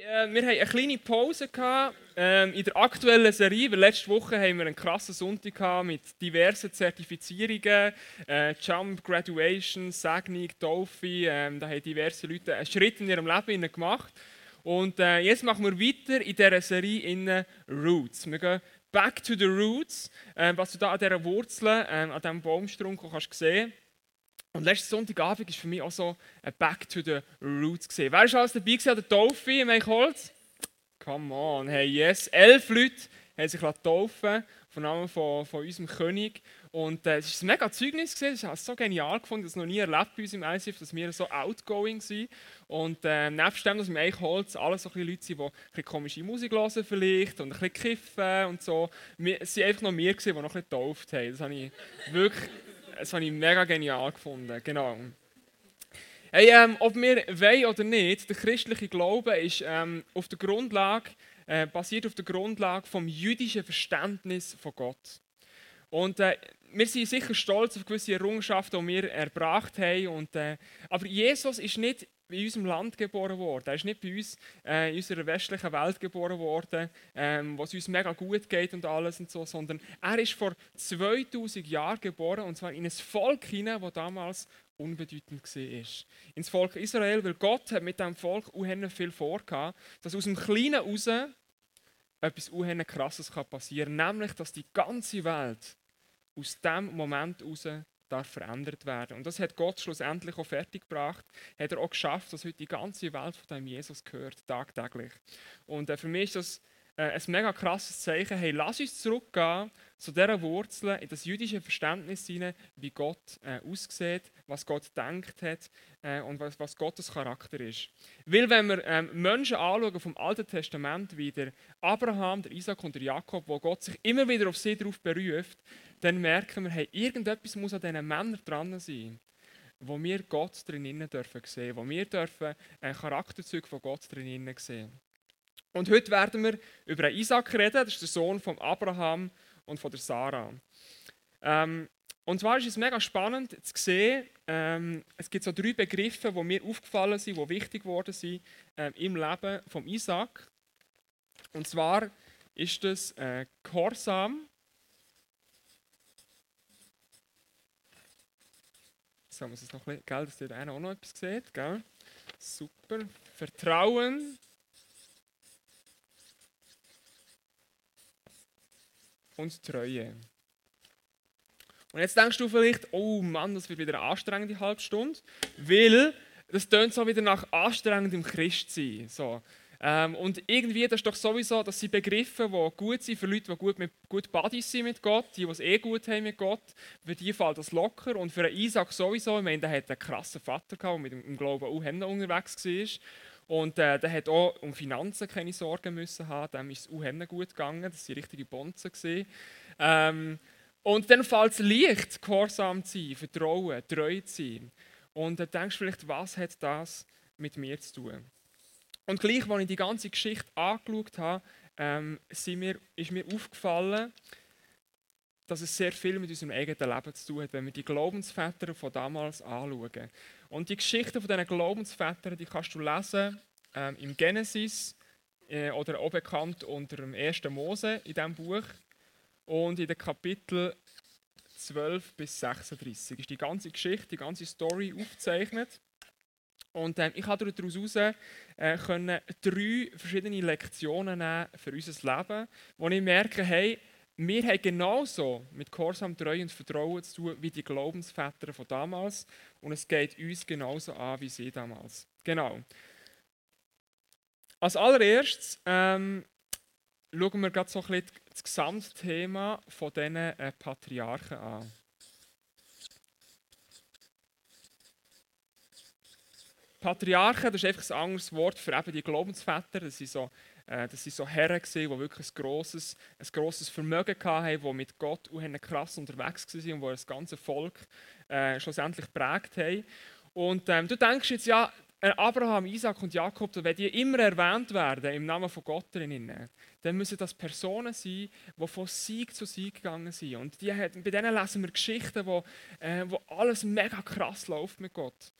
äh, wir haben eine kleine Pause ähm, in der aktuellen Serie, weil letzte Woche haben wir einen krassen Sonntag mit diversen Zertifizierungen, äh, Jump, Graduation, Segnung, Taufe. Ähm, da haben diverse Leute einen Schritt in ihrem Leben gemacht. Und äh, jetzt machen wir weiter in dieser Serie in Roots. Wir gehen back to the roots, äh, was du da an dieser Wurzel, ähm, an diesem Baumstrunk kannst sehen und letzten Sonntagabend war für mich auch so ein Back to the Roots. Wer war alles dabei gewesen, an der Taufe im Eichholz? Come on, hey, yes. Elf Leute haben sich taufen von Namen von, von unserem König. Und äh, es war ein mega Zeugnis. Gewesen. Ich habe es so genial gefunden, das noch nie erlebt bei uns im ICF, dass wir so outgoing sind. Und äh, nebst dem, dass im Eichholz alles so Leute sind, die ein bisschen komische Musik hören vielleicht und ein bisschen kiffen und so. Es waren einfach noch wir, gewesen, die noch ein bisschen getauft haben. Das habe ich wirklich das habe ich mega genial gefunden. Genau. Hey, ähm, ob wir wollen oder nicht, der christliche Glaube ist ähm, auf der Grundlage, äh, basiert auf der Grundlage vom jüdischen Verständnis von Gott. Und äh, wir sind sicher stolz auf gewisse Errungenschaften, die wir erbracht haben. Und, äh, aber Jesus ist nicht in unserem Land geboren worden. Er ist nicht bei uns äh, in unserer westlichen Welt geboren worden, ähm, wo es uns mega gut geht und alles und so, sondern er ist vor 2000 Jahren geboren und zwar in ein Volk hinein, das damals unbedeutend war. Ins Volk Israel, weil Gott hat mit diesem Volk unheimlich viel vorgehabt, dass aus dem Kleinen heraus etwas unheimlich Krasses passieren kann, nämlich, dass die ganze Welt aus dem Moment heraus darf verändert werden. Und das hat Gott schlussendlich auch fertiggebracht. Hat er auch geschafft, dass heute die ganze Welt von dem Jesus gehört, tagtäglich. Und äh, für mich ist das äh, ein mega krasses Zeichen. Hey, lass uns zurückgehen zu dieser Wurzel in das jüdische Verständnis hinein, wie Gott äh, aussieht, was Gott denkt hat äh, und was, was, Gottes Charakter ist. Weil wenn wir ähm, Menschen anschauen vom Alten Testament wie der Abraham, der Isaac und der Jakob, wo Gott sich immer wieder auf sie darauf beruft, dann merken wir, hey, irgendetwas muss an diesen Männern dran sein, wo wir Gott drinnen dürfen sehen, wo wir dürfen ein Charakterzug von Gott drinnen sehen. Und heute werden wir über einen Isaac reden, das ist der Sohn von Abraham und von der Sarah. Ähm, und zwar ist es mega spannend zu sehen, ähm, es gibt so drei Begriffe, die mir aufgefallen sind, die wichtig geworden sind ähm, im Leben von Isaac. Und zwar ist das äh, Gehorsam, So, muss es noch ein bisschen, gell, dass ihr auch noch etwas seht. Gell? Super. Vertrauen. Und Treue. Und jetzt denkst du vielleicht, oh Mann, das wird wieder eine anstrengende halbe Stunde, weil das tönt so wieder nach anstrengendem Christsein. So. Ähm, und irgendwie, das ist doch sowieso, dass sie Begriffe, die gut sind für Leute, die gut, mit, gut Buddies sind mit Gott, die, die es eh gut haben mit Gott, für die fällt das locker. Und für Isaac sowieso, ich meine, der hat einen krassen Vater gehabt, der mit dem Glauben auch unterwegs war. Und äh, der hat auch um Finanzen keine Sorgen müssen haben, dem ist es auch gut gegangen, das waren richtige Bonzen. Ähm, und dann fällt es leicht, gehorsam zu sein, vertrauen, treu zu sein. Und dann denkst du vielleicht, was hat das mit mir zu tun? Und gleich, als ich die ganze Geschichte angeschaut habe, ähm, mir, ist mir aufgefallen, dass es sehr viel mit unserem eigenen Leben zu tun hat, wenn wir die Glaubensväter von damals anschauen. Und die Geschichten von diesen Glaubensvätern, die kannst du lesen ähm, im Genesis äh, oder auch bekannt unter dem 1. Mose in diesem Buch. Und in den Kapitel 12 bis 36 ist die ganze Geschichte, die ganze Story aufgezeichnet. Und ähm, ich habe daraus äh, können drei verschiedene Lektionen nehmen für unser Leben, wo ich merke, hey, wir haben genauso mit Gehorsam, Treu und Vertrauen zu tun wie die Glaubensväter von damals. Und es geht uns genauso an wie sie damals. Genau. Als allererstes ähm, schauen wir gerade so ein bisschen das Gesamtthema von diesen äh, Patriarchen an. Patriarchen, das ist einfach ein anderes Wort für eben die Glaubensväter. Das sind so, äh, so Herren, die wirklich ein grosses, ein grosses Vermögen hatten, die mit Gott auch krass unterwegs waren und die das ganze Volk äh, schlussendlich geprägt haben. Und ähm, du denkst jetzt, ja, äh, Abraham, Isaac und Jakob, wenn die immer erwähnt werden im Namen von Gott drinnen, dann müssen das Personen sein, die von Sieg zu Sieg gegangen sind. Und die, bei denen lesen wir Geschichten, wo, äh, wo alles mega krass läuft mit Gott.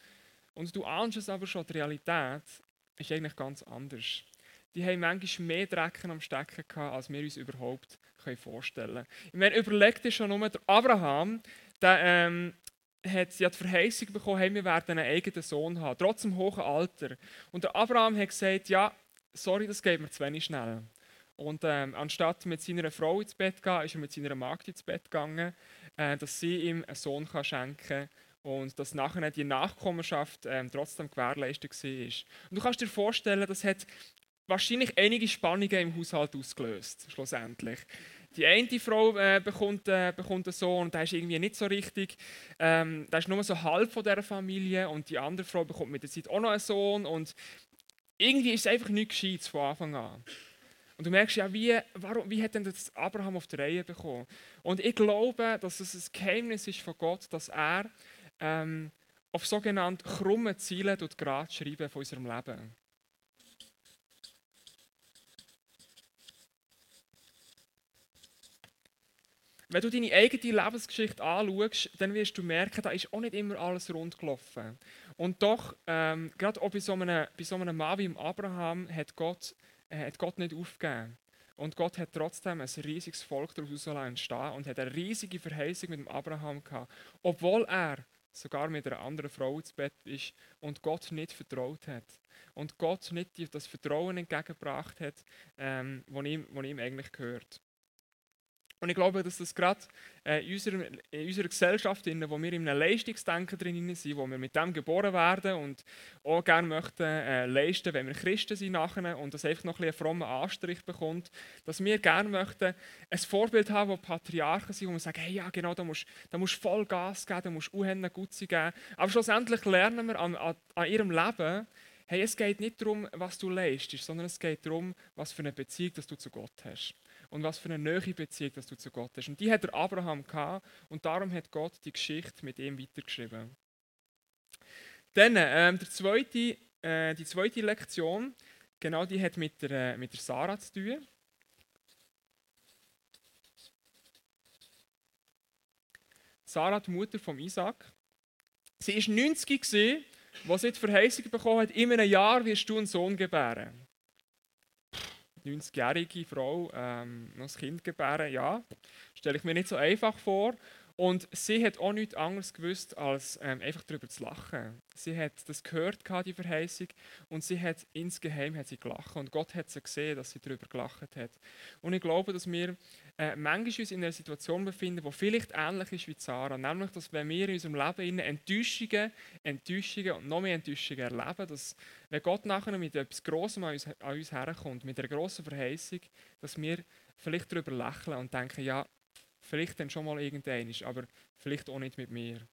Und du ahnst es aber schon, die Realität ist eigentlich ganz anders. die haben manchmal mehr Drecken am Stecken gehabt, als wir uns überhaupt vorstellen können. Ich meine, überlegt dir schon nur, der Abraham, der ähm, hat ja die Verheißung bekommen, hey, wir werden einen eigenen Sohn haben, trotz dem hohen Alter. Und der Abraham hat gesagt, ja, sorry, das geht mir zu wenig schnell. Und ähm, anstatt mit seiner Frau ins Bett zu gehen, ist er mit seiner Magd ins Bett gegangen, äh, dass sie ihm einen Sohn kann schenken kann und dass nachher die Nachkommenschaft ähm, trotzdem gewährleistet war. Und du kannst dir vorstellen, das hat wahrscheinlich einige Spannungen im Haushalt ausgelöst, schlussendlich. Die eine Frau äh, bekommt, äh, bekommt einen Sohn und der ist irgendwie nicht so richtig. Ähm, der ist nur so halb von dieser Familie und die andere Frau bekommt mit der Zeit auch noch einen Sohn und irgendwie ist es einfach nicht gescheit von Anfang an. Und du merkst ja, wie, warum, wie hat denn das Abraham auf die Reihe bekommen? Und ich glaube, dass es ein Geheimnis ist von Gott, dass er ähm, auf sogenannte krumme Ziele gerade schreiben von unserem Leben. Wenn du deine eigene Lebensgeschichte anschaust, dann wirst du merken, da ist auch nicht immer alles rund gelaufen. Und doch, ähm, gerade auch bei so, einem, bei so einem Mann wie Abraham, hat Gott äh, hat Gott nicht aufgegeben. Und Gott hat trotzdem ein riesiges Volk daraus entstehen und hat eine riesige Verheißung mit dem Abraham gehabt. Obwohl er sogar mit einer anderen Frau ins Bett ist und Gott nicht vertraut hat. Und Gott nicht das Vertrauen entgegengebracht hat, ähm, das ihm, ihm eigentlich gehört. Und ich glaube, dass das gerade äh, in, unserer, in unserer Gesellschaft, in der wir in einem Leistungsdenken drin sind, wo wir mit dem geboren werden und auch gerne möchten äh, leisten, wenn wir Christen sind nachher und das einfach noch ein einen frommen Anstrich bekommt, dass wir gerne möchten ein Vorbild haben, wo Patriarchen sind, wo wir sagen, hey, ja genau, da musst du voll Gas geben, da musst du Uhennen gut geben. Aber schlussendlich lernen wir an, an, an ihrem Leben, hey, es geht nicht darum, was du leistest, sondern es geht darum, was für eine Beziehung dass du zu Gott hast und was für eine neue Beziehung dass du zu Gott hast. Und die hat der Abraham gehabt und darum hat Gott die Geschichte mit ihm weitergeschrieben. Dann ähm, der zweite, äh, die zweite Lektion, genau die hat mit der, äh, mit der Sarah zu tun. Sarah, die Mutter von Isaac. Sie war 90, als sie die Verheißung bekommen hat, in einem Jahr wirst du einen Sohn gebären. 90-jährige Frau ähm, noch ein Kind gebären, ja, stelle ich mir nicht so einfach vor. Und sie hat auch nichts anderes gewusst, als ähm, einfach darüber zu lachen. Sie hat das gehört, die Verheißung, und sie hat insgeheim hat sie gelacht. Und Gott hat sie gesehen, dass sie darüber gelacht hat. Und ich glaube, dass wir äh, manchmal uns in einer Situation befinden, die vielleicht ähnlich ist wie Sarah. Nämlich, dass wenn wir in unserem Leben Enttäuschungen, Enttäuschungen und noch mehr Enttäuschungen erleben, dass wenn Gott nachher mit etwas Grossem an uns, an uns herkommt, mit einer grossen Verheißung, dass wir vielleicht darüber lächeln und denken, ja, Vielleicht dann schon mal irgendein, aber vielleicht auch nicht mit mir.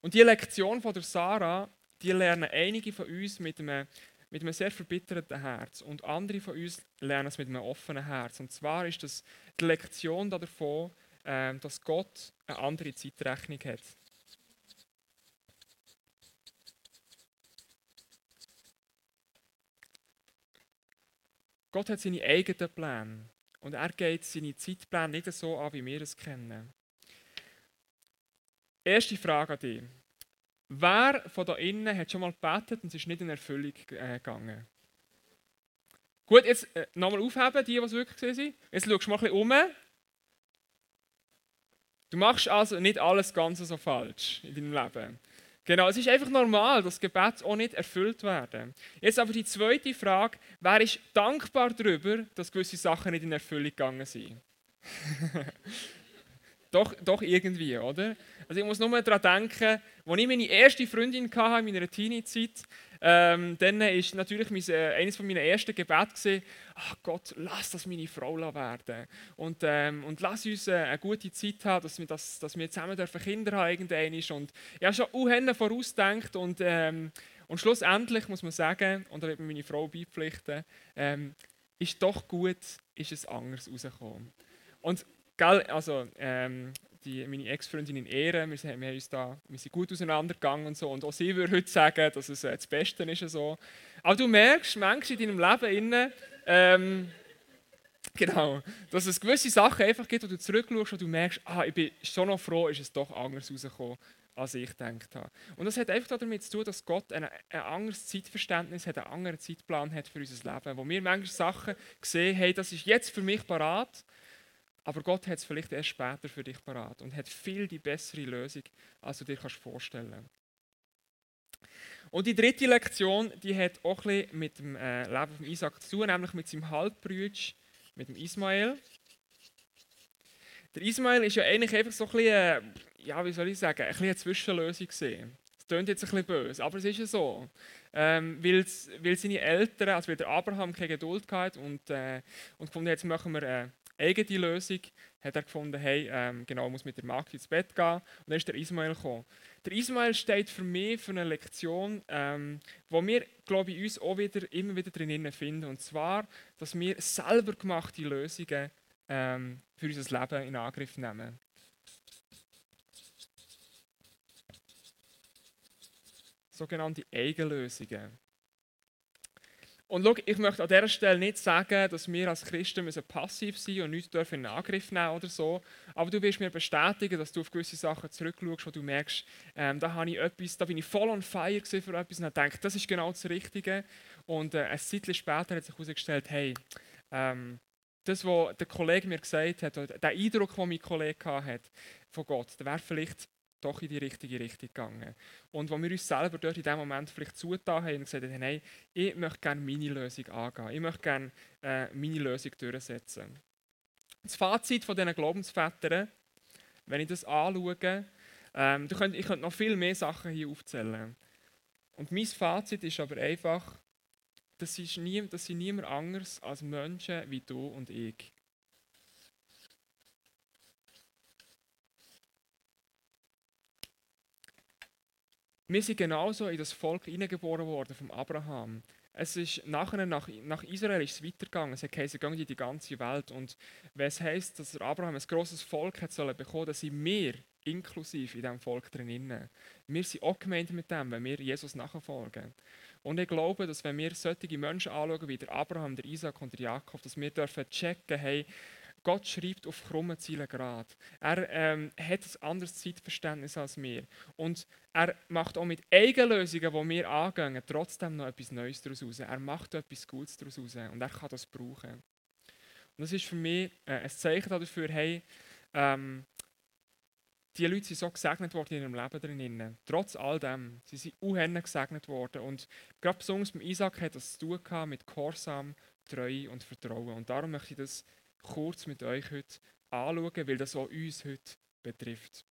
Und die Lektion von der Sarah, die lernen einige von uns mit einem, mit einem sehr verbitterten Herz und andere von uns lernen es mit einem offenen Herz. Und zwar ist das die Lektion davon, ähm, dass Gott eine andere Zeitrechnung hat. Gott hat seine eigenen Pläne. Und er geht seine Zeitpläne nicht so an, wie wir es kennen. Erste Frage an dich. Wer von da innen hat schon mal gebetet und es ist nicht in Erfüllung äh, gegangen? Gut, jetzt äh, nochmal aufheben, die, die es wirklich gesehen sind. Jetzt schaust du mal ein bisschen um. Du machst also nicht alles ganz so falsch in deinem Leben. Genau, es ist einfach normal, dass Gebet auch nicht erfüllt werden. Jetzt aber die zweite Frage, wer ist dankbar darüber, dass gewisse Sachen nicht in Erfüllung gegangen sind? doch, doch irgendwie, oder? Also ich muss nur daran denken, als ich meine erste Freundin hatte in meiner Teenie-Zeit, ähm, dann ist natürlich mein, äh, eines meiner ersten Gebete ach Gott, lass das meine Frau werden und, ähm, und lass uns äh, eine gute Zeit haben, dass wir, das, dass wir zusammen dürfen Kinder haben irgendwann. Und ich habe schon uh, vorausgedacht und, ähm, und schlussendlich muss man sagen, und da wird mir meine Frau beipflichten, ähm, ist doch gut, ist es anders rausgekommen. Und gell, also, ähm, die, meine Ex-Freundin in Ehren, wir, sind, wir, uns da, wir sind gut auseinandergegangen und so. Und auch sie würde heute sagen, dass es äh, das Beste ist. So. Aber du merkst manchmal in deinem Leben, innen, ähm, genau, dass es gewisse Sachen einfach gibt, wo du zurückschaust und du merkst, ah, ich bin schon noch froh, ist es doch anders rausgekommen, als ich gedacht habe. Und das hat einfach damit zu tun, dass Gott ein, ein anderes Zeitverständnis hat, einen anderen Zeitplan hat für unser Leben. Wo wir manchmal Sachen sehen, hey, das ist jetzt für mich parat, aber Gott hat es vielleicht erst später für dich parat und hat viel die bessere Lösung, als du dir kannst vorstellen Und die dritte Lektion, die hat auch ein mit dem äh, Leben von Isaac zu tun, nämlich mit seinem Halbbrüder, mit dem Ismael. Der Ismael ist ja eigentlich einfach so ein bisschen, äh, ja, wie soll ich sagen, ein eine Zwischenlösung gesehen. Das klingt jetzt ein bisschen böse, aber es ist ja so. Ähm, weil, weil seine Eltern, also weil der Abraham keine Geduld hatte und, äh, und gefunden, jetzt machen wir eine eigene Lösung, hat er gefunden, hey, ähm, genau, muss mit der Magd ins Bett gehen. Und dann ist der Ismael gekommen. Der Ismael steht für mich für eine Lektion, ähm, wo wir, glaube ich, uns auch wieder, immer wieder drin finden. Und zwar, dass wir selber gemachte Lösungen ähm, für unser Leben in Angriff nehmen. Sogenannte Eigenlösungen. Und schau, ich möchte an dieser Stelle nicht sagen, dass wir als Christen müssen passiv sein und nichts dürfen in Angriff nehmen oder so. Aber du wirst mir bestätigen, dass du auf gewisse Sachen zurückschaust, wo du merkst, ähm, da, habe ich etwas, da bin ich voll on fire für etwas und habe gedacht, das ist genau das Richtige. Und äh, ein Zeitchen später hat sich herausgestellt, hey, ähm, das, was der Kollege mir gesagt hat, der Eindruck, den mein Kollege hat von Gott, der wäre vielleicht doch in die richtige Richtung gegangen. Und wo wir uns selber dort in dem Moment vielleicht zugetan haben und gesagt haben, nein, ich möchte gerne meine Lösung angehen, ich möchte gerne äh, meine Lösung durchsetzen. Das Fazit von diesen Glaubensvätern, wenn ich das anschaue, ähm, ich könnte noch viel mehr Sachen hier aufzählen. Und mein Fazit ist aber einfach, das, ist nie, das sind niemand anders als Menschen wie du und ich. Wir sind genauso in das Volk hineingeboren worden vom Abraham. Es ist nachher nach, nach Israel ist es weitergegangen. Es heisst, gehen in die ganze Welt. Und wenn es heisst, dass Abraham ein großes Volk hat sollen bekommen, dann sind wir inklusive in diesem Volk drin. Wir sind auch gemeint mit dem, wenn wir Jesus nachfolgen. Und ich glaube, dass wenn wir solche Menschen anschauen, wie der Abraham, der Isaac und der Jakob, dass wir dürfen checken, hey, Gott schreibt auf krummen Zielen gerade. Er ähm, hat ein anderes Zeitverständnis als wir. Und er macht auch mit Eigenlösungen, die wir angehen, trotzdem noch etwas Neues daraus raus. Er macht etwas Gutes daraus raus und er kann das brauchen. Und das ist für mich äh, ein Zeichen dafür, hey, ähm, die Leute sind so gesegnet worden in ihrem Leben drinnen. Trotz all dem. Sie sind unheimlich gesegnet worden. Und gerade besonders mit Isaac hat das zu tun mit Gehorsam, Treue und Vertrauen. Und darum möchte ich das kurz mit euch heute anschauen, weil das auch uns heute betrifft.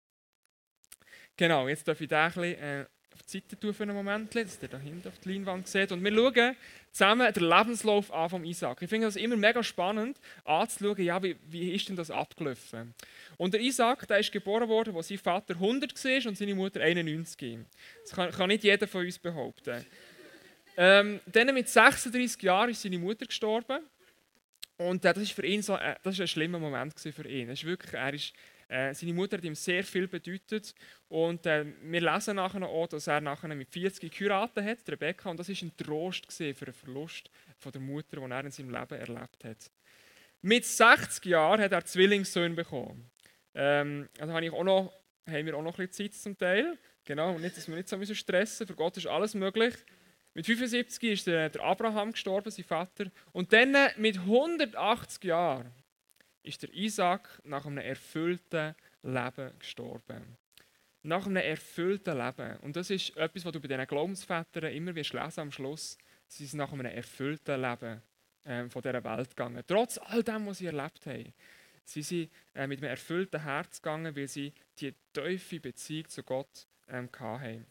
Genau, jetzt darf ich da ein bisschen äh, auf die Seite tun für einen Moment, dass ihr da hinten auf die Leinwand seht. Und wir schauen zusammen den Lebenslauf an von Isaac. Ich finde das immer mega spannend anzuschauen, ja, wie, wie ist denn das abgelaufen. Und der Isaac, der ist geboren worden, als sein Vater 100 war und seine Mutter 91. Das kann, kann nicht jeder von uns behaupten. Ähm, dann mit 36 Jahren ist seine Mutter gestorben. Und das ist für ihn so, äh, das ist ein schlimmer Moment für ihn. Ist wirklich, er ist, äh, seine Mutter hat ihm sehr viel bedeutet. Und äh, wir lesen nachher auch, dass er nachher mit 40 geheiratet hat, Rebecca. Und das war ein Trost für den Verlust von der Mutter, den er in seinem Leben erlebt hat. Mit 60 Jahren hat er Zwillingssöhne bekommen. Ähm, also habe ich auch noch, haben wir auch noch ein bisschen Zeit zum Teil. Genau, nicht, dass wir nicht so stressen müssen. Für Gott ist alles möglich. Mit 75 ist der, Abraham gestorben, sein Vater. Und dann mit 180 Jahren ist der Isaac nach einem erfüllten Leben gestorben. Nach einem erfüllten Leben. Und das ist etwas, was du bei diesen Glaubensvätern immer wirst lesen am Schluss. Sie sind nach einem erfüllten Leben ähm, von dieser Welt gegangen. Trotz all dem, was sie erlebt haben. Sie sind äh, mit einem erfüllten Herz gegangen, weil sie die tiefe Beziehung zu Gott ähm, hatten.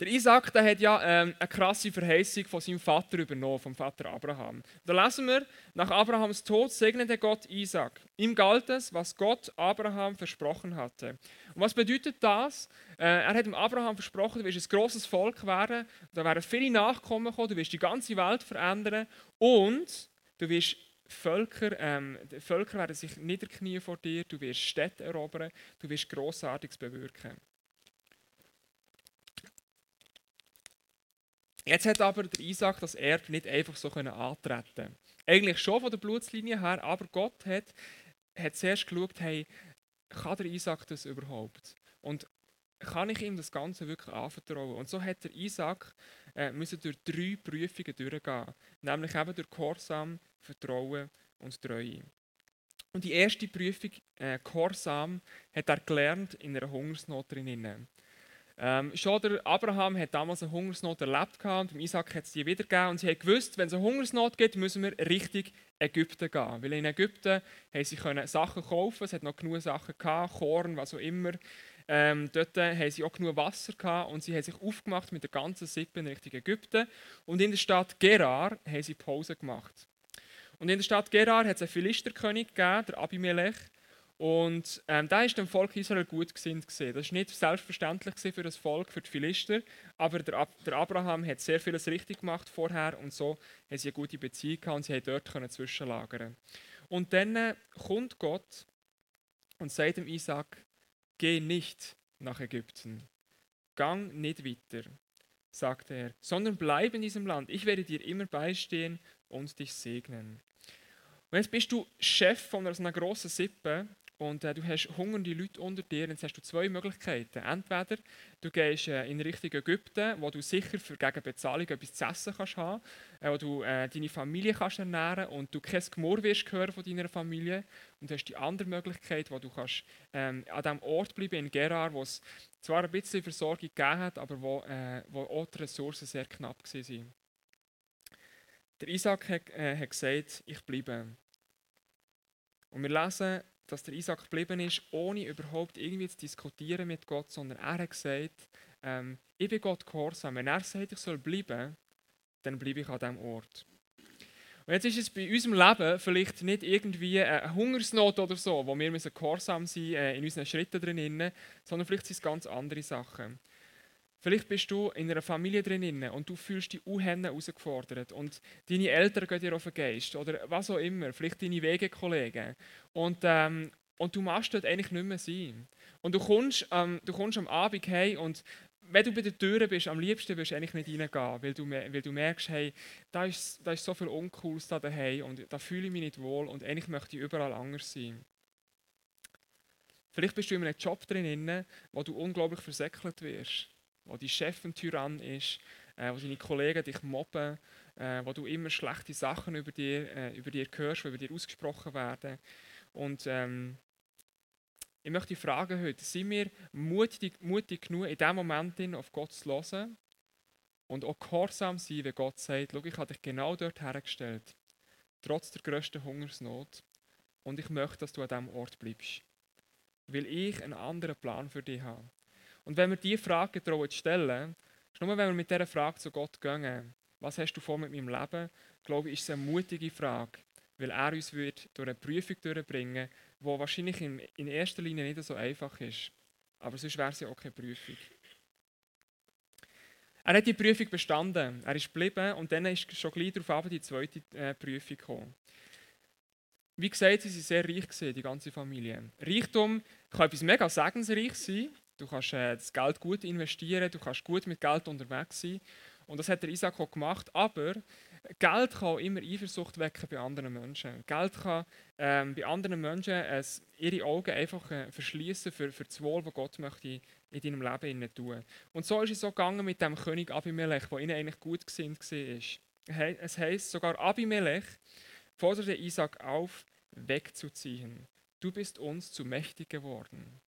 Der Isaac der hat ja ähm, eine krasse Verheißung von seinem Vater übernommen, vom Vater Abraham. Da lesen wir, nach Abrahams Tod segnete Gott Isaac. Ihm galt es, was Gott Abraham versprochen hatte. Und was bedeutet das? Äh, er hat dem Abraham versprochen, du wirst ein großes Volk werden, da werden viele Nachkommen kommen, du wirst die ganze Welt verändern und du wirst Völker, ähm, Völker werden sich niederknien vor dir, du wirst Städte erobern, du wirst Grossartiges bewirken. Jetzt hat aber der Isaac das Erbe nicht einfach so antreten Eigentlich schon von der Blutslinie her, aber Gott hat, hat zuerst geschaut, hey, kann der Isaac das überhaupt? Und kann ich ihm das Ganze wirklich anvertrauen? Und so hat der Isaac äh, müssen durch drei Prüfungen durchgehen, nämlich eben durch Gehorsam, Vertrauen und Treue. Und die erste Prüfung, äh, Gehorsam, hat er gelernt in einer Hungersnot drinnen. Ähm, schon der Abraham hat damals eine Hungersnot erlebt und Isaac hat es die wieder. Und sie haben gewusst, wenn es eine Hungersnot gibt, müssen wir Richtung Ägypten gehen. Weil in Ägypten haben sie können Sachen kaufen, es hat noch genug Sachen gehabt, Korn, was auch immer. Ähm, dort haben sie auch genug Wasser gehabt und sie haben sich aufgemacht mit der ganzen Sippe in Richtung Ägypten. Und in der Stadt Gerar haben sie Pause gemacht. Und in der Stadt Gerar hat es einen Philisterkönig gegeben, der Abimelech. Und ähm, da ist dem Volk Israel gut gesinnt gesehen. Das ist nicht selbstverständlich für das Volk, für die Philister, aber der, Ab der, Abraham hat sehr vieles richtig gemacht vorher und so haben sie eine gute Beziehung gehabt und sie haben dort zwischenlagern. Und dann äh, kommt Gott und sagt dem Isaac: Geh nicht nach Ägypten, gang nicht weiter, sagte er, sondern bleib in diesem Land. Ich werde dir immer beistehen und dich segnen. Und jetzt bist du Chef von einer, so einer grossen Sippe und äh, du hast hungernde Leute unter dir, jetzt hast du zwei Möglichkeiten. Entweder du gehst äh, in Richtung Ägypten, wo du sicher für gegen Bezahlung etwas zu essen kannst haben, äh, wo du äh, deine Familie kannst ernähren und du kein Gemurr wirst hören von deiner Familie. Und du hast die andere Möglichkeit, wo du kannst ähm, an dem Ort bleiben in Gerar, wo es zwar ein bisschen Versorgung gegeben hat, aber wo, äh, wo auch die Ressourcen sehr knapp waren. Der Isaac hat, äh, hat gesagt, ich bleibe. Und wir lesen dass der Isaac geblieben ist, ohne überhaupt irgendwie zu diskutieren mit Gott, sondern er hat gesagt, ähm, ich bin Gott gehorsam. Wenn er sagt, ich soll bleiben, dann bleibe ich an diesem Ort. Und jetzt ist es bei unserem Leben vielleicht nicht irgendwie eine Hungersnot oder so, wo wir müssen gehorsam sein äh, in unseren Schritten drin, sondern vielleicht sind es ganz andere Sachen. Vielleicht bist du in einer Familie drin und du fühlst dich unheimlich herausgefordert und deine Eltern gehen dir auf den Geist oder was auch immer, vielleicht deine Wegekollegen und, ähm, und du machst dort eigentlich nicht mehr sein. Und du kommst, ähm, du kommst am Abend heim und wenn du bei der Tür bist, am liebsten willst du eigentlich nicht reingehen, weil du, weil du merkst, hey, da ist, da ist so viel Uncooles da daheim und da fühle ich mich nicht wohl und eigentlich möchte ich überall anders sein. Vielleicht bist du in einem Job drin, wo du unglaublich versäckelt wirst wo dein Chef ein Tyrann ist, äh, wo deine Kollegen dich mobben, äh, wo du immer schlechte Sachen über dir, äh, über dir hörst, die über dir ausgesprochen werden. Und ähm, ich möchte dich fragen heute, sind wir mutig, mutig genug, in diesem Moment auf Gott zu hören und auch gehorsam sein, wenn Gott sagt, schau, ich habe dich genau dort hergestellt, trotz der grössten Hungersnot, und ich möchte, dass du an diesem Ort bleibst, weil ich einen anderen Plan für dich habe. Und wenn wir diese Frage trauen zu stellen, nur wenn wir mit dieser Frage zu Gott gehen, was hast du vor mit meinem Leben, glaube ich, ist es eine mutige Frage, weil er uns wird durch eine Prüfung durchbringen die wahrscheinlich in, in erster Linie nicht so einfach ist. Aber sonst wäre es ja auch keine Prüfung. Er hat die Prüfung bestanden, er ist geblieben und dann ist schon gleich darauf die zweite äh, Prüfung gekommen. Wie gesagt, sie waren sehr reich, die ganze Familie. Reichtum kann etwas mega segensreich sein, Du kannst äh, das Geld gut investieren, du kannst gut mit Geld unterwegs sein. Und das hat der Isaac auch gemacht. Aber Geld kann auch immer Eifersucht wecken bei anderen Menschen. Geld kann ähm, bei anderen Menschen äh, ihre Augen einfach äh, verschließen für, für das Wohl, das Gott möchte in deinem Leben tun. Und so ist es so gegangen mit dem König Abimelech, der ihnen eigentlich gut gesinnt war. Es heißt sogar Abimelech forderte Isaac auf, wegzuziehen. Du bist uns zu mächtig geworden.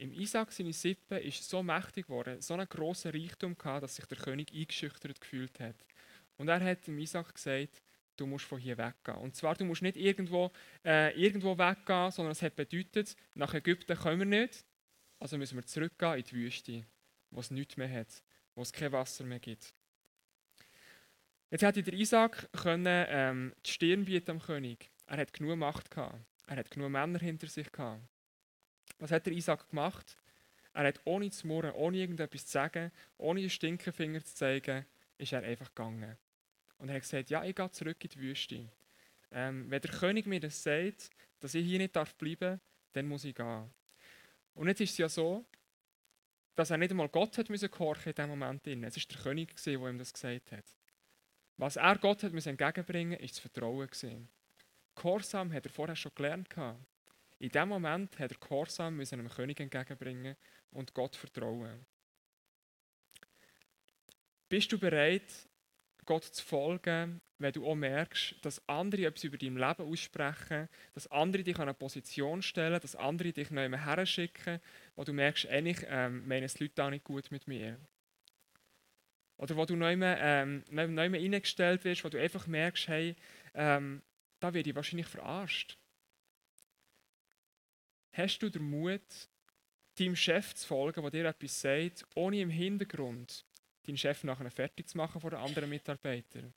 Im Isaac seine Sippe ist so mächtig geworden, so einen grossen Reichtum gehabt, dass sich der König eingeschüchtert gefühlt hat. Und er hat dem Isaac gesagt, du musst von hier weggehen. Und zwar, du musst nicht irgendwo, äh, irgendwo weggehen, sondern es hat bedeutet, nach Ägypten können wir nicht, also müssen wir zurückgehen in die Wüste, wo es nichts mehr hat, wo es kein Wasser mehr gibt. Jetzt hätte der Isaac können, ähm, die Stirn bieten am König. Er hat genug Macht gehabt. Er hat genug Männer hinter sich gehabt. Was hat der Isaac gemacht? Er hat ohne zu murren, ohne irgendetwas zu sagen, ohne den Stinkefinger zu zeigen, ist er einfach gegangen. Und er hat gesagt, ja, ich gehe zurück in die Wüste. Ähm, wenn der König mir das sagt, dass ich hier nicht bleiben darf, dann muss ich gehen. Und jetzt ist es ja so, dass er nicht einmal Gott hat müssen in diesem Moment. Es war der König, der ihm das gesagt hat. Was er Gott hat müssen entgegenbringen musste, war das Vertrauen. Gehorsam hat er vorher schon gelernt. In dem Moment hat er Gehorsam einem König entgegenbringen und Gott vertrauen. Bist du bereit, Gott zu folgen, wenn du auch merkst, dass andere etwas über dein Leben aussprechen, dass andere dich an eine Position stellen, dass andere dich noch her schicken, wo du merkst, eigentlich ähm, meinen die Leute auch nicht gut mit mir. Oder wo du neu ähm, reingestellt wirst, wo du einfach merkst, hey, ähm, da werde ich wahrscheinlich verarscht. Hast du den Mut, deinem Chef zu folgen, der dir etwas sagt, ohne im Hintergrund deinen Chef nachher fertig zu machen vor den anderen Mitarbeitern?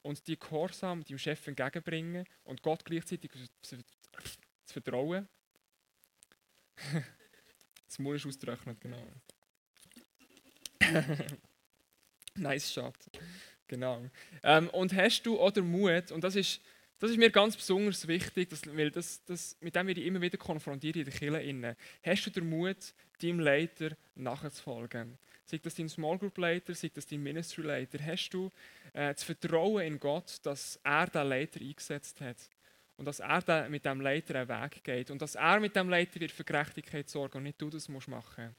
Und die Gehorsam deinem Chef entgegenbringen und Gott gleichzeitig zu, vertrauen? das Mund ist ausgetrocknet, genau. nice shot. Genau. Ähm, und hast du auch den Mut, und das ist das ist mir ganz besonders wichtig, dass, weil das, das, mit dem werde ich immer wieder konfrontiert in der Kirche. Hast du den Mut, deinem Leiter nachzufolgen? Sei das dein Small Group Leiter, sei das dein Ministry Leiter. Hast du äh, das Vertrauen in Gott, dass er den Leiter eingesetzt hat? Und dass er mit dem Leiter einen Weg geht. Und dass er mit dem Leiter wird für Gerechtigkeit sorgen und nicht du das musst machen.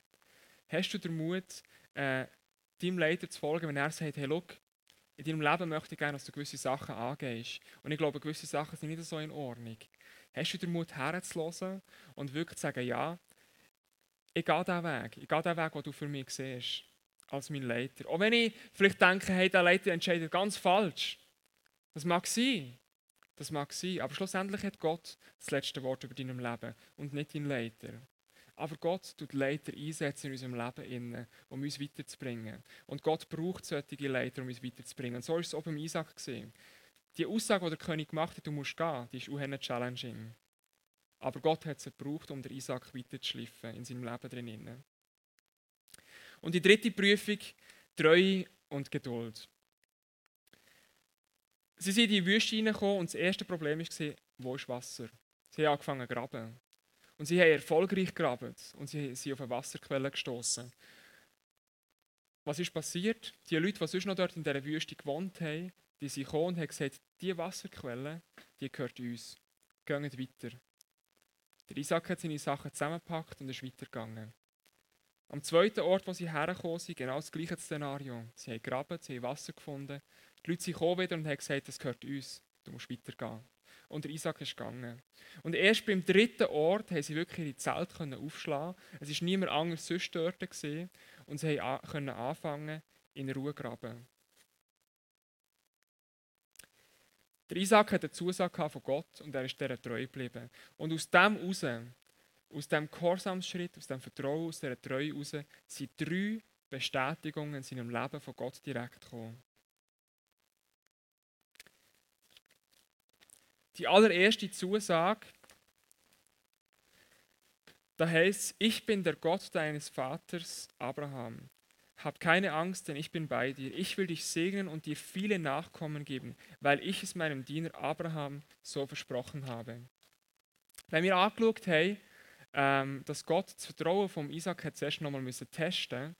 Hast du den Mut, äh, deinem Leiter zu folgen, wenn er sagt, hey, look, in deinem Leben möchte ich gerne, dass du gewisse Sachen angehst. Und ich glaube, gewisse Sachen sind nicht so in Ordnung. Hast du den Mut herzuhören und wirklich zu sagen, ja, ich gehe diesen Weg. Ich gehe den Weg, den du für mich siehst, als mein Leiter. Auch wenn ich vielleicht denke, hey, der Leiter entscheidet ganz falsch. Das mag sein. Das mag sein. Aber schlussendlich hat Gott das letzte Wort über deinem Leben und nicht dein Leiter. Aber Gott tut Leiter einsetzen in unserem Leben, um uns weiterzubringen. Und Gott braucht solche Leiter, um uns weiterzubringen. Und so ist es auch beim Isaac gesehen. Die Aussage, die der König gemacht hat, du musst gehen, die ist auch challenging. Aber Gott hat sie gebraucht, um den Isaac weiterzuschliffen in seinem Leben drinnen. Und die dritte Prüfung, Treue und Geduld. Sie sind in die Wüste hineingekommen und das erste Problem war, wo ist Wasser? Sie haben angefangen zu graben. Und sie haben erfolgreich gegraben und sie sind auf eine Wasserquelle gestoßen. Was ist passiert? Die Leute, die sonst noch dort in dieser Wüste gewohnt haben, die sind gekommen und haben gesagt, diese Wasserquelle, die gehört uns. Gehen weiter. Der Isaac hat seine Sachen zusammengepackt und ist weitergegangen. Am zweiten Ort, wo sie hergekommen sind, genau das gleiche Szenario. Sie haben gegraben, sie haben Wasser gefunden. Die Leute sind wieder und haben gesagt, das gehört uns. Du musst weitergehen und der Isaac ist gegangen. Und erst beim dritten Ort haben sie wirklich ihre Zelt aufschlagen Es war niemand anders sonst dort gewesen, und sie konnten anfangen, in Ruhe zu graben. Der Isaac hat eine Zusage von Gott und er ist dieser treu geblieben. Und aus dem heraus, aus dem Gehorsamsschritt, aus dem Vertrauen, aus dieser Treue heraus, sind drei Bestätigungen in seinem Leben von Gott direkt gekommen. Die allererste Zusage, da heißt ich bin der Gott deines Vaters Abraham. Hab keine Angst, denn ich bin bei dir. Ich will dich segnen und dir viele Nachkommen geben, weil ich es meinem Diener Abraham so versprochen habe. Wenn wir angeschaut haben, ähm, dass Gott das Vertrauen von Isaac hat zuerst nochmal testen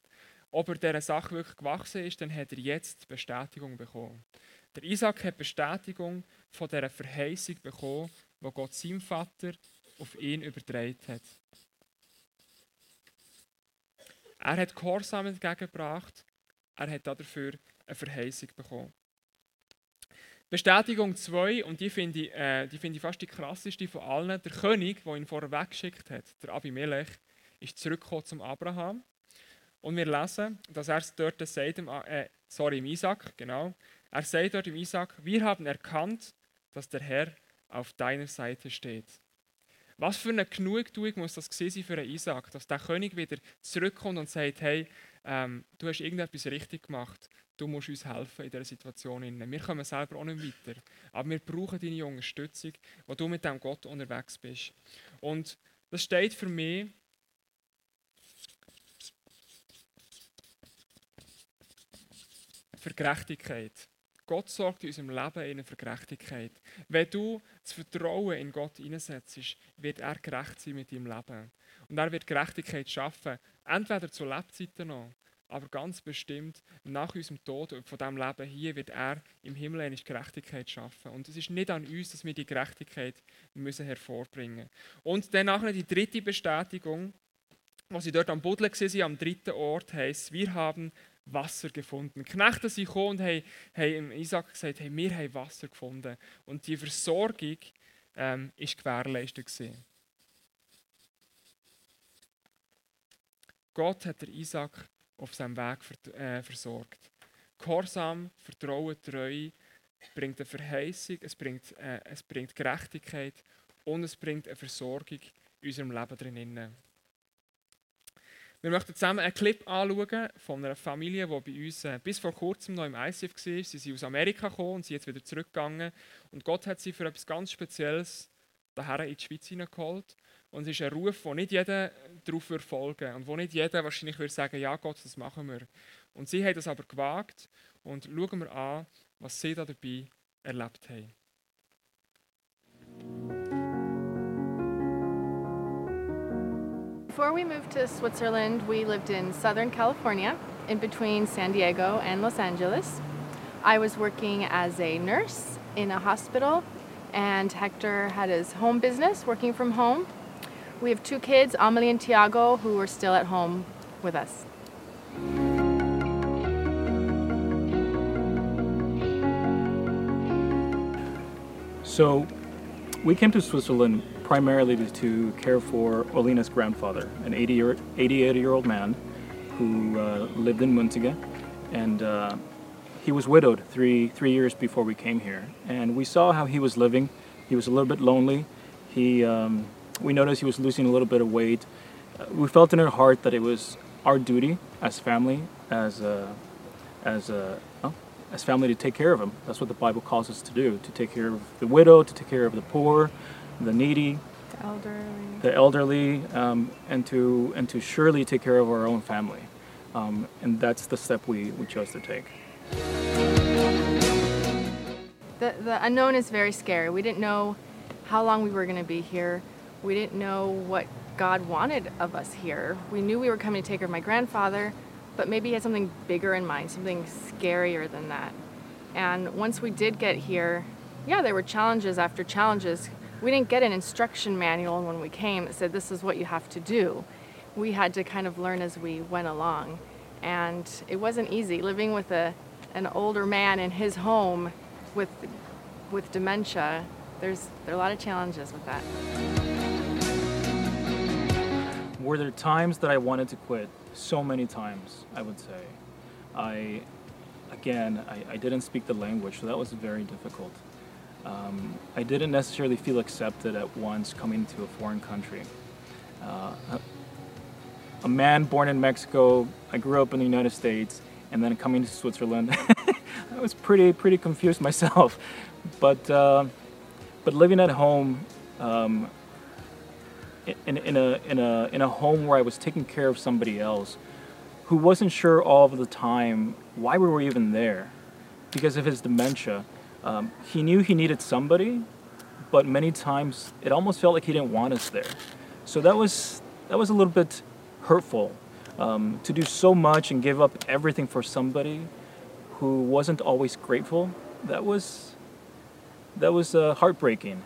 ob er dieser Sache wirklich gewachsen ist, dann hat er jetzt Bestätigung bekommen. Der Isaac hat Bestätigung von dieser Verheißung bekommen, die Gott seinem Vater auf ihn übertragen hat. Er hat Gehorsam entgegengebracht, er hat dafür eine Verheißung bekommen. Bestätigung 2, und die finde ich, äh, die find ich fast die krasseste von allen. Der König, der ihn vorher weggeschickt hat, der Abimelech, ist zurückgekommen zum Abraham. Und wir lesen, dass er es dort sagt, äh, sorry, im Isaac, genau, er sagt dort im Isaac, wir haben erkannt, dass der Herr auf deiner Seite steht. Was für eine Genugtuung muss das sein für einen Isaac, dass der König wieder zurückkommt und sagt, hey, ähm, du hast irgendetwas richtig gemacht, du musst uns helfen in dieser Situation. Wir kommen selber auch nicht weiter, aber wir brauchen deine Unterstützung, wo du mit dem Gott unterwegs bist. Und das steht für mich für Gerechtigkeit. Gott sorgt in unserem Leben für Gerechtigkeit. Wenn du das Vertrauen in Gott einsetzt, wird er gerecht sein mit deinem Leben. Und er wird Gerechtigkeit schaffen. Entweder zu Lebzeiten noch, aber ganz bestimmt nach unserem Tod von diesem Leben hier wird er im Himmel eine Gerechtigkeit schaffen. Und es ist nicht an uns, dass wir die Gerechtigkeit müssen hervorbringen müssen. Und dann nachher die dritte Bestätigung, was sie dort am Buddeln waren, am dritten Ort, heisst, wir haben Wasser gefunden. Die Knechte sind gekommen und haben, haben Isaac gesagt, hey, wir haben Wasser gefunden. Und die Versorgung ähm, ist gewährleistet gewesen. Gott hat der Isaac auf seinem Weg äh, versorgt. Gehorsam, Vertrauen, Treue bringt eine Verheißung, es bringt, äh, es bringt Gerechtigkeit und es bringt eine Versorgung in unserem Leben drinnen. Wir möchten zusammen einen Clip anschauen von einer Familie, die bei uns äh, bis vor kurzem noch im ICF war. Sie sind aus Amerika gekommen und sind jetzt wieder zurückgegangen. Und Gott hat sie für etwas ganz Spezielles daher in die Schweiz hineingeholt. Und es ist ein Ruf, wo nicht jeder darauf folgen würde und wo nicht jeder wahrscheinlich würde sagen, ja Gott, das machen wir. Und sie haben das aber gewagt und schauen wir an, was sie da dabei erlebt haben. Before we moved to Switzerland, we lived in Southern California, in between San Diego and Los Angeles. I was working as a nurse in a hospital, and Hector had his home business, working from home. We have two kids, Amelie and Tiago, who are still at home with us. So, we came to Switzerland primarily to care for Olina's grandfather, an 80 year, 88 year old man who uh, lived in Muntige. And uh, he was widowed three, three years before we came here. And we saw how he was living. He was a little bit lonely. He, um, we noticed he was losing a little bit of weight. Uh, we felt in our heart that it was our duty as family, as a, as a, well, as family to take care of him. That's what the Bible calls us to do: to take care of the widow, to take care of the poor, the needy, the elderly, the elderly um, and to and to surely take care of our own family. Um, and that's the step we, we chose to take. The, the unknown is very scary. We didn't know how long we were going to be here. We didn't know what God wanted of us here. We knew we were coming to take care of my grandfather, but maybe he had something bigger in mind, something scarier than that. And once we did get here, yeah, there were challenges after challenges we didn't get an instruction manual when we came that said this is what you have to do. We had to kind of learn as we went along. And it wasn't easy living with a, an older man in his home with, with dementia. There's there are a lot of challenges with that. Were there times that I wanted to quit? So many times, I would say. I, again, I, I didn't speak the language, so that was very difficult. Um, I didn't necessarily feel accepted at once coming to a foreign country. Uh, a, man born in Mexico, I grew up in the United States, and then coming to Switzerland, I was pretty pretty confused myself. But uh, but living at home, um, in, in a in a in a home where I was taking care of somebody else, who wasn't sure all of the time why we were even there, because of his dementia um, he knew he needed somebody, but many times it almost felt like he didn't want us there. So that was that was a little bit hurtful um, to do so much and give up everything for somebody who wasn't always grateful. That was that was uh, heartbreaking.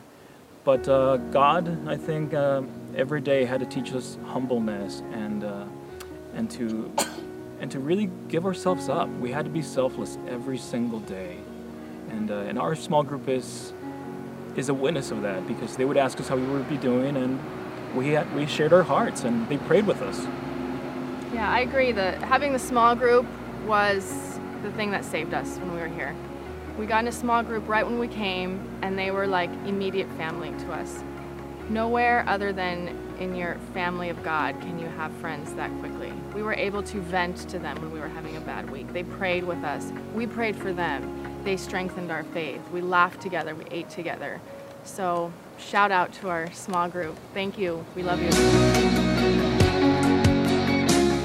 But uh, God, I think, uh, every day had to teach us humbleness and uh, and to and to really give ourselves up. We had to be selfless every single day and uh, and our small group is is a witness of that because they would ask us how we would be doing, and we had, we shared our hearts, and they prayed with us. Yeah, I agree that having the small group was the thing that saved us when we were here. We got in a small group right when we came, and they were like immediate family to us. Nowhere other than in your family of God can you have friends that quickly. We were able to vent to them when we were having a bad week. They prayed with us. We prayed for them they strengthened our faith. We laughed together, we ate together. So, shout out to our small group. Thank you. We love you.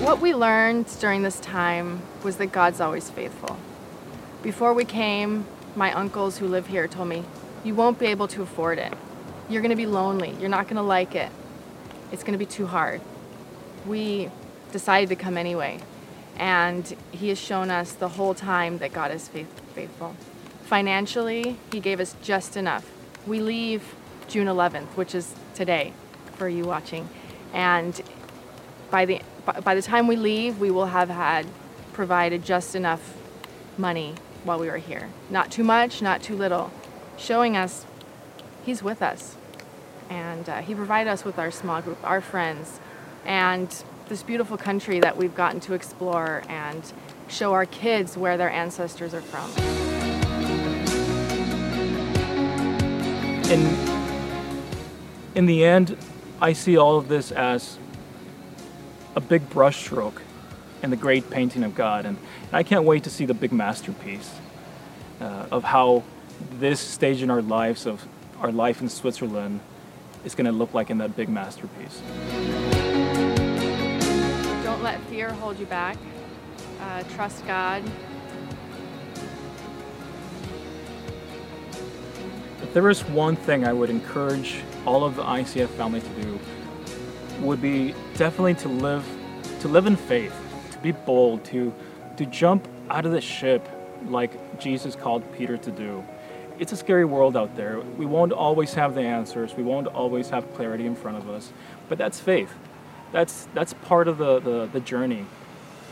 What we learned during this time was that God's always faithful. Before we came, my uncles who live here told me, You won't be able to afford it. You're going to be lonely. You're not going to like it. It's going to be too hard. We decided to come anyway. And He has shown us the whole time that God is faith- faithful. Financially, He gave us just enough. We leave June 11th, which is today for you watching. And by the, by the time we leave, we will have had provided just enough money while we were here. Not too much, not too little. Showing us He's with us. And uh, He provided us with our small group, our friends, and this beautiful country that we've gotten to explore and show our kids where their ancestors are from. in in the end, I see all of this as a big brushstroke in the great painting of God, and, I can't wait to see the big masterpiece uh, of how this stage in our lives of our life in Switzerland is going to look like in that big masterpiece. Let fear hold you back. Uh, trust God. If there is one thing I would encourage all of the ICF family to do, would be definitely to live to live in faith, to be bold, to to jump out of the ship like Jesus called Peter to do. It's a scary world out there. We won't always have the answers. We won't always have clarity in front of us. But that's faith. That's that's part of the, the, the journey.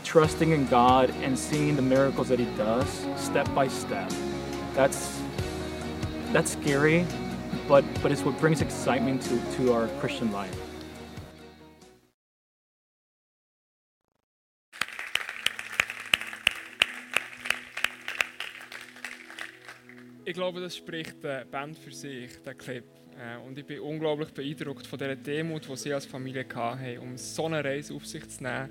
Trusting in God and seeing the miracles that He does step by step. That's that's scary, but but it's what brings excitement to, to our Christian life. Ich glaube, das spricht die Band für sich, der Clip. Äh, Und ich bin unglaublich beeindruckt von dieser Demut, die sie als Familie hatten, um so eine Reise auf sich zu nehmen,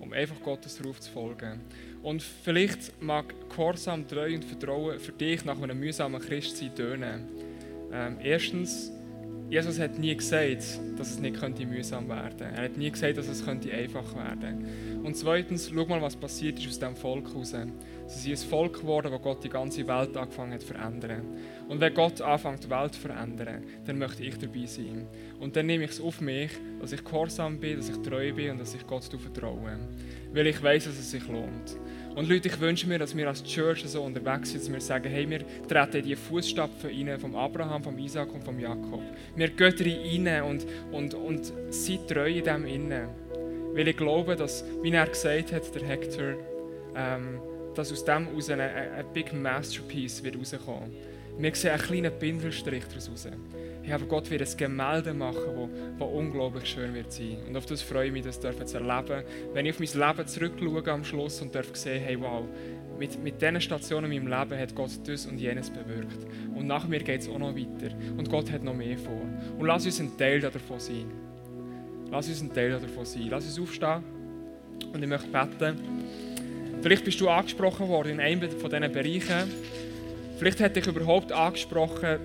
um einfach Gottes Ruf zu folgen. Und vielleicht mag Gehorsam, Treu und Vertrauen für dich nach einem mühsamen Christsein tönen. Ähm, erstens, Jesus hat nie gesagt, dass es nicht könnte mühsam werden könnte. Er hat nie gesagt, dass es könnte einfach werden Und zweitens, schau mal, was passiert ist aus diesem Volk heraus. Sie sind ein Volk geworden, das Gott die ganze Welt angefangen hat zu verändern. Und wenn Gott anfängt, die Welt zu verändern, dann möchte ich dabei sein. Und dann nehme ich es auf mich, dass ich gehorsam bin, dass ich treu bin und dass ich Gott vertraue. Weil ich weiß, dass es sich lohnt. Und Leute, ich wünsche mir, dass wir als Church so unterwegs sind, dass wir sagen, hey, wir treten in die Fußstapfen rein vom Abraham, vom Isaac und vom Jakob. Wir gehen rein und, und, und sind treu in dem innen. Weil ich glaube, dass, wie er gesagt hat, der Hector, ähm, dass aus dem heraus ein, Big Masterpiece wird rauskommen. Wir sehen einen kleinen Pinselstrich daraus raus. Ich aber Gott wird ein Gemälde machen, das unglaublich schön wird sein. Und auf das freue ich mich, das dürfen zu erleben. Wenn ich auf mein Leben zurückschaue am Schluss und darf sehen, hey wow, mit, mit diesen Stationen in meinem Leben hat Gott das und jenes bewirkt. Und nach mir geht es auch noch weiter. Und Gott hat noch mehr vor. Und lass uns ein Teil davon sein. Lass uns ein Teil davon sein. Lass uns aufstehen. Und ich möchte beten. Vielleicht bist du angesprochen worden in einem von diesen Bereichen. Vielleicht hat dich überhaupt angesprochen,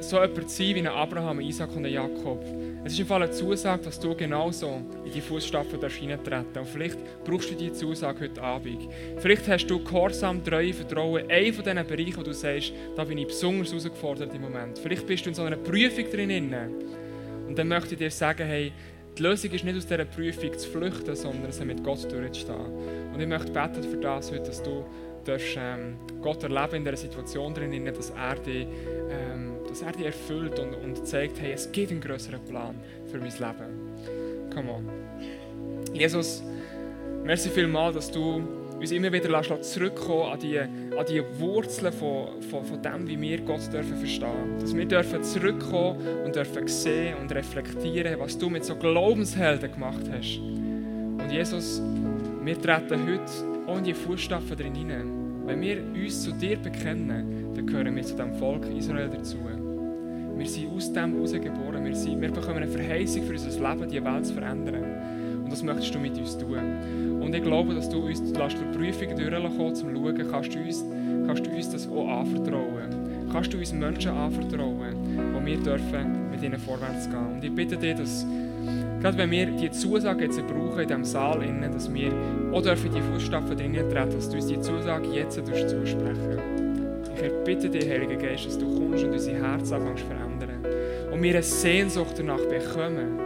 so jemand sein wie ein Abraham, ein Isaac und ein Jakob. Es ist im Fall eine Zusage, dass du genauso in die Fußstapfen hineintreten Und vielleicht brauchst du diese Zusage heute Abend. Vielleicht hast du Gehorsam, Treue, Vertrauen, einen von diesen Bereichen, wo du sagst, da bin ich besonders herausgefordert im Moment. Vielleicht bist du in so einer Prüfung drin. Und dann möchte ich dir sagen, hey, die Lösung ist nicht aus dieser Prüfung zu flüchten, sondern es mit Gott durchzustehen. Und ich möchte beten für das heute, dass du darfst, ähm, Gott erleben in dieser Situation drin, dass er dich, ähm, dass er dich erfüllt und, und zeigt, hey, es gibt einen größeren Plan für mein Leben. Come on. Jesus, merci vielmals, dass du uns immer wieder zurückkommen an die, an die Wurzeln von, von, von dem, wie wir Gott dürfen verstehen. Dass wir dürfen zurückkommen und dürfen sehen und reflektieren, was du mit so Glaubenshelden gemacht hast. Und Jesus, wir treten heute auch in die Fußstapfen drin hinein. Wenn wir uns zu dir bekennen, dann gehören wir zu dem Volk Israel dazu. Wir sind aus dem herausgeboren. Wir, wir bekommen eine Verheißung für unser Leben, die Welt zu verändern. Und das möchtest du mit uns tun. Und ich glaube, dass du uns lässt durch Prüfungen durchkommen, um zu schauen, kannst du, uns, kannst du uns das auch anvertrauen. Kannst du uns Menschen anvertrauen, wo wir dürfen mit ihnen vorwärts gehen. Und ich bitte dich, dass gerade wenn wir die Zusage jetzt brauchen in diesem Saal, innen, dass wir auch dürfen die Fußstapfen drinnen treten, dass du uns die Zusage jetzt zusprechen Ich bitte dich, Heiliger Geist, dass du kommst und unsere Herzen anfängst zu verändern. Und wir eine Sehnsucht danach bekommen,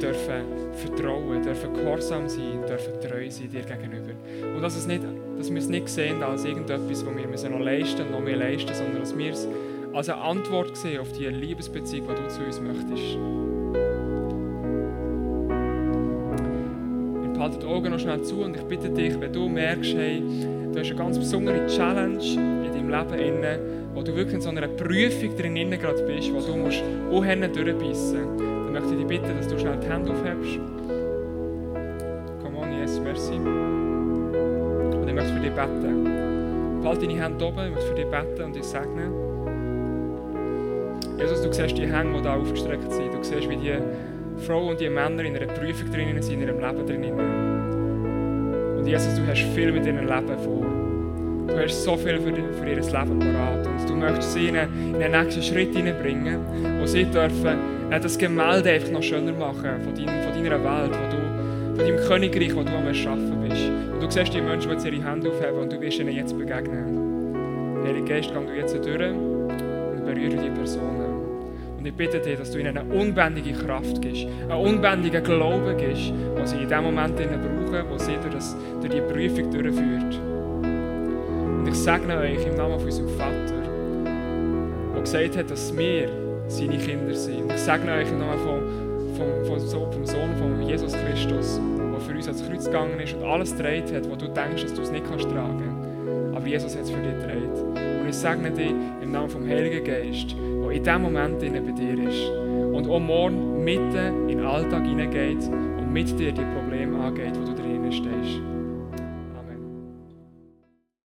dürfen vertrauen, dürfen gehorsam sein, dürfen treu sein dir gegenüber. Und dass, es nicht, dass wir es nicht sehen als irgendetwas, was wir müssen noch leisten und noch mehr leisten, sondern dass wir es als eine Antwort sehen auf die Liebesbeziehung, die du zu uns möchtest. Behalten die Augen noch schnell zu und ich bitte dich, wenn du merkst, hey, du hast eine ganz besondere Challenge in deinem Leben inne, wo du wirklich in so einer Prüfung drin gerade bist, wo du musst auch durchbeissen musst, dann möchte ich dich bitten, dass du schnell die Hände aufhebst. Come on, yes, merci. Und ich möchte für dich beten. Halt deine Hände oben, ich möchte für dich beten und dich segnen. Jesus, du siehst die Hände, die da aufgestreckt sind. Du siehst, wie die Frauen und die Männer in einer Prüfung drinnen sind, in ihrem Leben drinnen. Und Jesus, du hast viel mit ihrem Leben vor. Du hast so viel für, für ihr Leben parat. Und du möchtest sie in einen nächsten Schritt hineinbringen, wo sie dürfen äh, das Gemälde einfach noch schöner machen von, dein, von deiner Welt, wo du, von deinem Königreich, wo du am Erschaffen bist. Und du siehst die Menschen, die jetzt ihre Hände aufheben und du wirst ihnen jetzt begegnen. Heilige Geist, komm du jetzt durch und berühre die Personen. Ich bitte dich, dass du ihnen eine unbändige Kraft gibst, einen unbändigen Glauben gibst, den sie in dem Moment brauchen, wo sie durch, das, durch die Prüfung durchführt. Und ich segne euch im Namen von unserem Vater, der gesagt hat, dass wir seine Kinder sind. Und ich sage euch im Namen vom, vom, vom, vom Sohn von Jesus Christus, der für uns ans Kreuz gegangen ist und alles gedreht hat, wo du denkst, dass du es nicht kannst tragen. Aber Jesus hat es für dich gedreht. Und ich segne dich im Namen vom Heiligen Geist, der in diesem Moment bei dir ist. Und auch morgen mitten in den Alltag hineingeht und mit dir die Probleme angeht,